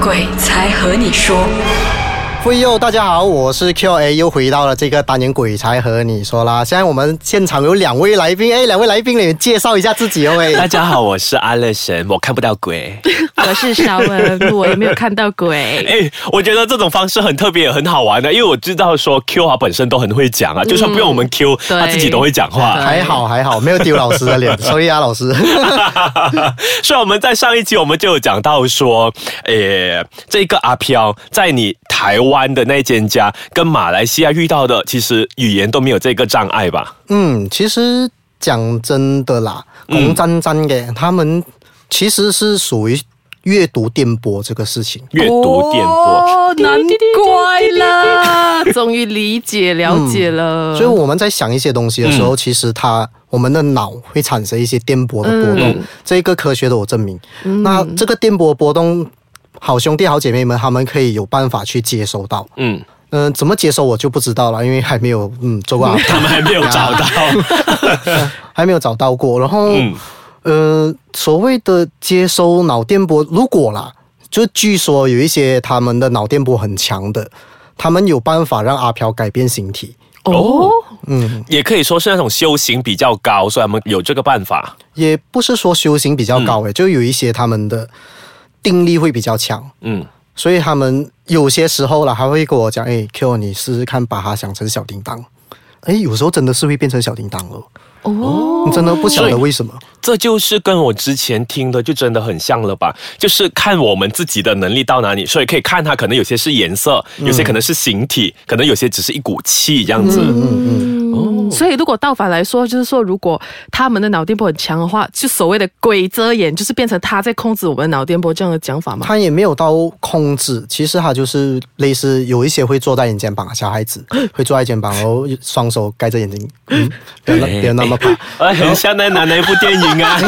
鬼才和你说。喂哟，大家好，我是 Q A，又回到了这个单元鬼才和你说啦。现在我们现场有两位来宾，哎，两位来宾，你们介绍一下自己哦，喂。大家好，我是阿乐神，我看不到鬼。我是小文，我也没有看到鬼。哎，我觉得这种方式很特别，也很好玩的，因为我知道说 Q 啊本身都很会讲啊，就算不用我们 Q，他自己都会讲话。还好还好，没有丢老师的脸，所以啊，老师。所以我们在上一期我们就有讲到说，诶，这个阿飘在你台湾。湾的那间家跟马来西亚遇到的，其实语言都没有这个障碍吧？嗯，其实讲真的啦，红沾沾的他们其实是属于阅读电波这个事情。阅读电波，难怪啦，终于理解了解了。所以我们在想一些东西的时候，其实它我们的脑会产生一些电波的波动，这个科学的我证明。那这个电波波动。好兄弟、好姐妹们，他们可以有办法去接收到。嗯嗯，怎么接收我就不知道了，因为还没有嗯做过。他们还没有找到，还没有找到过。然后，呃，所谓的接收脑电波，如果啦，就据说有一些他们的脑电波很强的，他们有办法让阿飘改变形体。哦，嗯，也可以说是那种修行比较高，所以他们有这个办法。也不是说修行比较高诶，就有一些他们的。定力会比较强，嗯，所以他们有些时候了，还会跟我讲，哎，Q，你试试看把它想成小叮当，哎，有时候真的是会变成小叮当了，哦，你真的不晓得为什么？这就是跟我之前听的就真的很像了吧？就是看我们自己的能力到哪里，所以可以看它，可能有些是颜色，有些可能是形体，可能有些只是一股气这样子，嗯嗯。所以，如果倒反来说，就是说，如果他们的脑电波很强的话，就所谓的鬼遮眼，就是变成他在控制我们的脑电波这样的讲法吗？他也没有到控制，其实他就是类似有一些会坐在你肩膀，小孩子 会坐在肩膀，然后双手盖着眼睛，嗯，别别那么怕，很像那哪一部电影啊？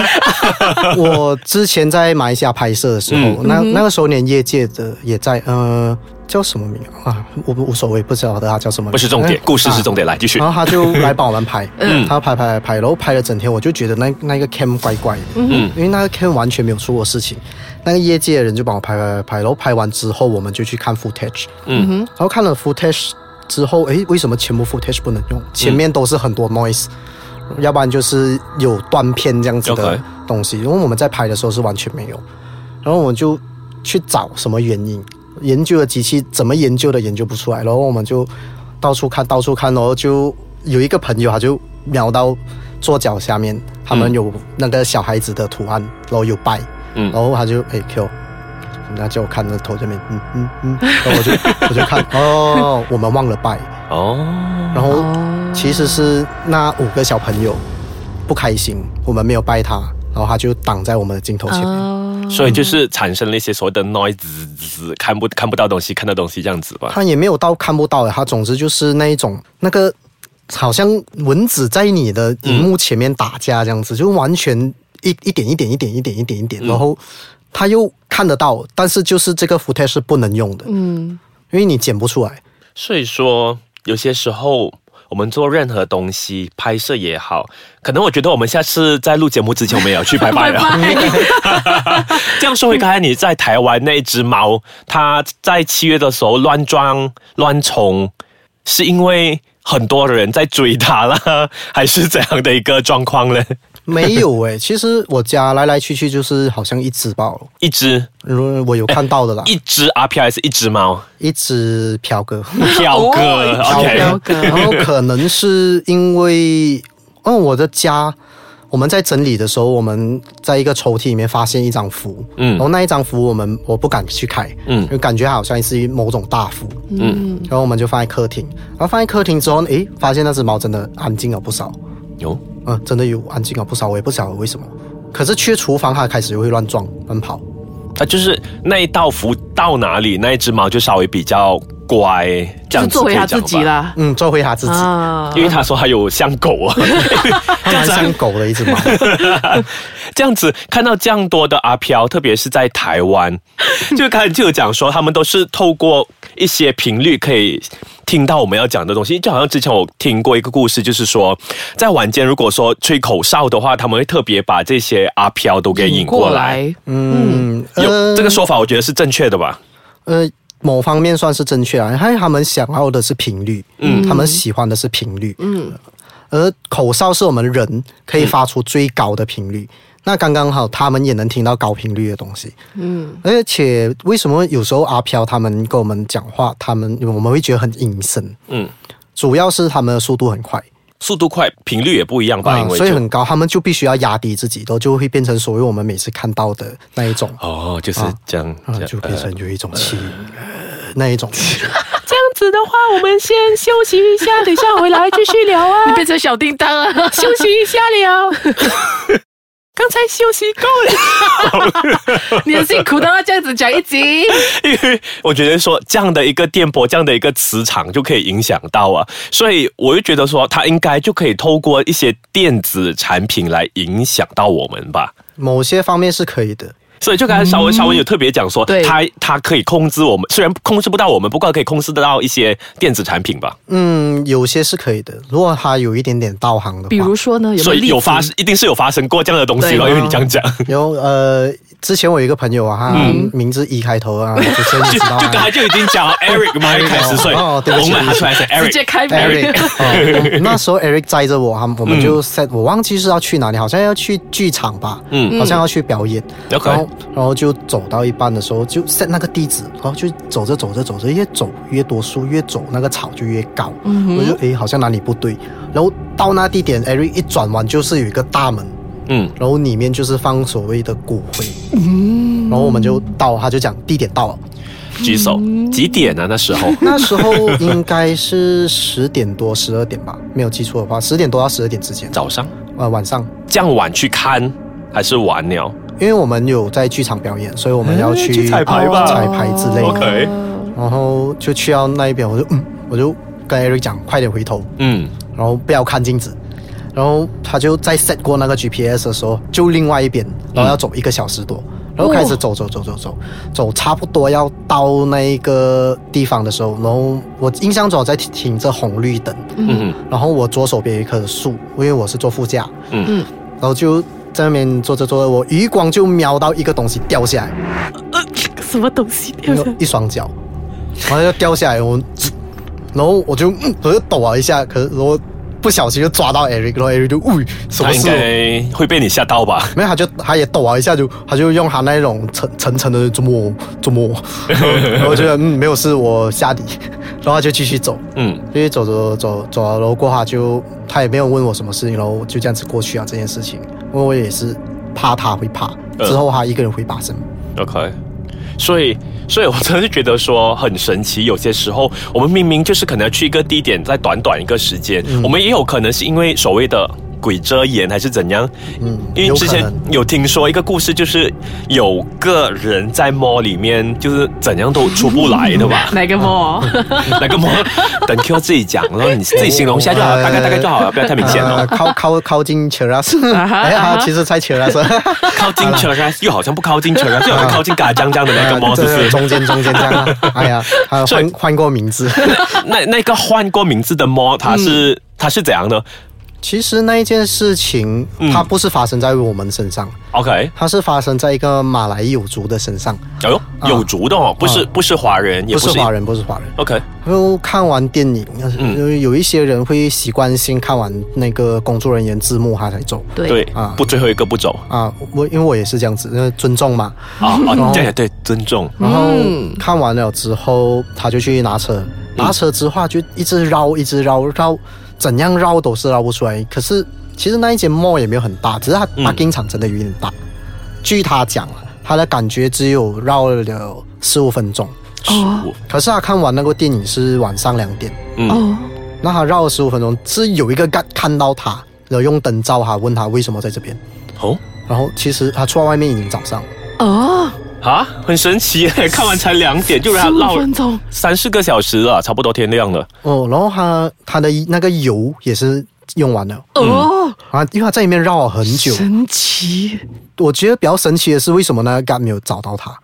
我之前在马来西亚拍摄的时候，那那个时候连业界的也在，呃。叫什么名啊？我无所谓，不知道他叫什么。不是重点，故事是重点。来继续。然后他就来帮我们拍，嗯，他拍拍拍，然后拍了整天，我就觉得那那个 cam 怪怪的，嗯，因为那个 cam 完全没有出过事情。那个业界的人就帮我拍拍拍，然后拍完之后，我们就去看 footage，嗯哼，然后看了 footage 之后，诶，为什么全部 footage 不能用？前面都是很多 noise，要不然就是有断片这样子的东西，因为我们在拍的时候是完全没有。然后我们就去找什么原因。研究的机器怎么研究的研究不出来，然后我们就到处看到处看，然后就有一个朋友他就瞄到桌角下面，他们有那个小孩子的图案，然后有拜，嗯，然后他就哎 Q，那叫我看那头这边，嗯嗯嗯，然后我就我就看，哦，我们忘了拜，哦，然后其实是那五个小朋友不开心，我们没有拜他，然后他就挡在我们的镜头前面。所以就是产生了一些所谓的 noise，看不看不到东西，看到东西这样子吧。它也没有到看不到的，他总之就是那一种那个，好像蚊子在你的荧幕前面打架这样子，就完全一一点一点一点一点一点一点，然后它又看得到，但是就是这个 footage 是不能用的，嗯，因为你剪不出来。所以说有些时候。我们做任何东西，拍摄也好，可能我觉得我们下次在录节目之前，我们也要去拜拜了。这样说回刚才你在台湾那只猫，它在七月的时候乱撞乱冲，是因为很多人在追他了，还是怎样的一个状况呢？没有诶，其实我家来来去去就是好像一只吧，一只，我有看到的啦。一只 R P 还是一只猫？一只飘哥，飘哥飘哥。然后可能是因为，嗯，我的家我们在整理的时候，我们在一个抽屉里面发现一张符，嗯，然后那一张符我们我不敢去开，嗯，因为感觉好像是某种大符，嗯，然后我们就放在客厅，然后放在客厅之后，诶，发现那只猫真的安静了不少，有。嗯，真的有安静了不少，我也不晓得为什么。可是去厨房，它开始又会乱撞、乱跑。啊就是那一道符到哪里，那一只猫就稍微比较乖，这样子就做回他可以讲吧自己。啦。嗯，做回他自己，啊因为他说他有像狗啊，他 蛮像狗的一只猫。这样子看到这样多的阿飘，特别是在台湾，就开始就有讲说，他们都是透过一些频率可以听到我们要讲的东西。就好像之前我听过一个故事，就是说在晚间如果说吹口哨的话，他们会特别把这些阿飘都给引过来。，嗯，有这个说法，我觉得是正确的吧？呃，某方面算是正确啊，因为他们想要的是频率，嗯，他们喜欢的是频率，嗯，而口哨是我们人可以发出最高的频率。那刚刚好，他们也能听到高频率的东西，嗯，而且为什么有时候阿飘他们跟我们讲话，他们我们会觉得很隐身，嗯，主要是他们的速度很快，速度快，频率也不一样吧？因为就所以很高，他们就必须要压低自己，都就会变成所谓我们每次看到的那一种，哦，就是这样，啊这，样就变成有一种气、呃那一种。这样子的话，我们先休息一下，等一下回来继续聊啊 你变成小叮当啊！休息一下了。刚才休息够了，你很辛苦的要这样子讲一集。因为我觉得说这样的一个电波，这样的一个磁场就可以影响到啊，所以我就觉得说，它应该就可以透过一些电子产品来影响到我们吧。某些方面是可以的，所以就刚才稍微稍微有特别讲说，对。它它可以控制我们，虽然控制不到我们，不过可以控制得到一些电子产品吧。嗯，有些是可以的。如果它有一点点道行的话，比如说呢，所以有发一定是有发生过这样的东西了，对。因为你这样讲，有呃，之前我有一个朋友啊，他名字一开头啊，主持人就你知道就刚才啊。就已经讲了 Eric 嘛，一开始所以哦对不起我们喊出来是直接。开 Eric，哦、那时候 Eric 载着我，他们我们就 set，、我忘记是要去哪里，好像要去剧场吧，嗯好像要去表演，然后然后就走到一半的时候就 set 那个地址，然后就走着走着走着，越走越多树，越走那个草就越高，我就诶好像哪里不对，然后到那地点，Eric 一转弯就是有一个大门，嗯，然后里面就是放所谓的骨灰，嗯，然后我们就到，他就讲地点到了。举手。几点啊？那时候？那时候应该是十点多、十二点吧，没有记错的话，十点多到十二点之间。早上？呃，晚上，这样晚去看还是晚了？因为我们有在剧场表演，所以我们要去去彩排吧。彩排之类的。OK 然后就去到那一边，我就嗯，我就跟 Eric 讲，快点回头，嗯，然后不要看镜子。然后他就在 set 过那个 GPS 的时候，就另外一边，然后要走一个小时多，然后开始走走走走走走，差不多要到那个地方的时候，然后我印象中我在停着红绿灯，嗯然后我左手边有一棵树，因为我是坐副驾，嗯。嗯然后就在那边坐着坐着，我余光就瞄到一个东西掉下来，什么东西？一个一双脚，然后就掉下来，我，然后我就嗯我就抖了一下，可是我不小心就抓到 Eric，然后 Eric 就喂什么事会被你吓到吧？没有，他就他也抖了一下就，他就用他那种沉沉沉的怎么怎么，然后我觉得嗯没有事，我下底，然后他就继续走，嗯，继续走走走走，然后过后他就他也没有问我什么事情，然后就这样子过去啊这件事情，因为我也是怕他会怕，呃。之后他一个人会发生。OK，所以，所以我真的是觉得说很神奇。有些时候，我们明明就是可能要去一个地点，在短短一个时间，嗯我们也有可能是因为所谓的。鬼遮眼还是怎样？嗯因为之前有听说一个故事，就是有个人在 mall 里面，就是怎样都出不来的吧？哪个么？那个 mall 等 Q 自己讲，然后你自己形容一下就好，呃大概大概就好了，不要太明显呃哦。靠靠靠近 Cheras，啊哈哎呀，啊哈其实在 Cheras，靠近 c h e r 又好像不靠近 c h e r 又好像靠近嘎江江的那个 mall，是不是？中间中间这样啊，哎呀，他所以换换过名字。那那个换过名字的 mall，它是、它是怎样的其实那一件事情，嗯。它不是发生在我们身上，？OK，它是发生在一个马来有族的身上，哎呦，有族的哦，不是、不是华人，也不是。不是华人，不是华人。OK，然后看完电影，嗯。有有一些人会习惯性看完那个工作人员字幕他才走。对。对，啊。不最后一个不走。啊。我因为我也是这样子，那尊重嘛。啊啊，哦对对，尊重，然后嗯。看完了之后，他就去拿车，拿车之后他就一直绕，一直绕绕，怎样绕都是绕不出来。可是其实那一间 mall 也没有很大，只是它嗯 parking 场真的有点大。据他讲啊，他的感觉只有绕了十五分钟。哦可是他看完那个电影是晚上两点，嗯，哦，那他绕了十五分钟，是有一个看看到他，然后用灯照他，问他为什么在这边。哦，然后其实他出来外面已经早上了，哦，啊，很神奇，看完才两点就让五绕分钟，三四个小时了，差不多天亮了。哦，然后它它的那个油也是用完了哦，啊，因为它在里面绕了很久。神奇，我觉得比较神奇的是，为什么那个 g 没有找到它？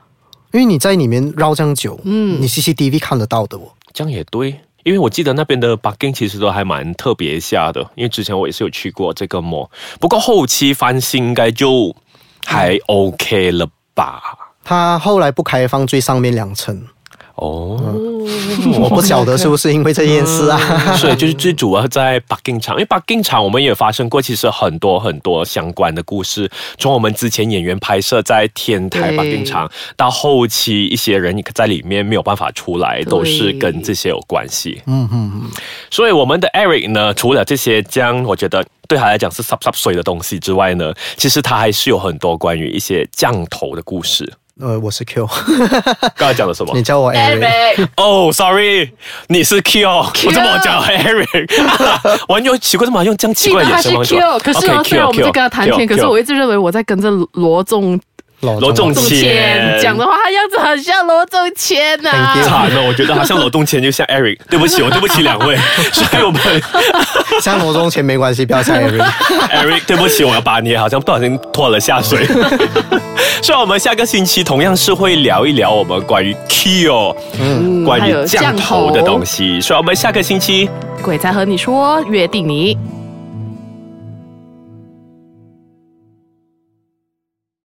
因为你在里面绕这样久，嗯，你 CCTV 看得到的哦。这样也对，因为我记得那边的 bugging 其实都还蛮特别下的，因为之前我也是有去过这个 mall，不过后期翻新应该就还 OK 了吧？它后来不开放最上面两层，哦，我不晓得是不是因为这件事啊。所以就是最主要在 bugging 场，因为 bugging 场我们也发生过，其实很多很多相关的故事，从我们之前演员拍摄在天台对 bugging 场，到后期一些人在里面没有办法出来，都是跟这些有关系。嗯嗯嗯，所以我们的 Eric 呢，除了这些这样，我觉得对他来讲是 sub sub 水的东西之外呢，其实他还是有很多关于一些降头的故事。呃，我是 Q，刚才讲了什么你？叫我 Eric。哦、s o r r y 你是 Q，我怎么叫 Eric？我用奇怪，怎么用这样奇怪的眼神望着 Q，可是虽然我们在跟他谈天，Q，可是我一直认为我在跟着罗仲罗仲仲谦谦讲的话，他样子很像罗仲谦呐、you 惨了，我觉得他像罗仲谦，就像 Eric。对不起，我对不起两位，所以我们 像罗仲谦没关系，不要像 Eric。Eric，对不起，我要把你好像不小心拖了下水。所以，我们下个星期同样是会聊一聊我们关于 Kyo，嗯，关于降头的东西。所以，我们下个星期鬼才和你说，约定你。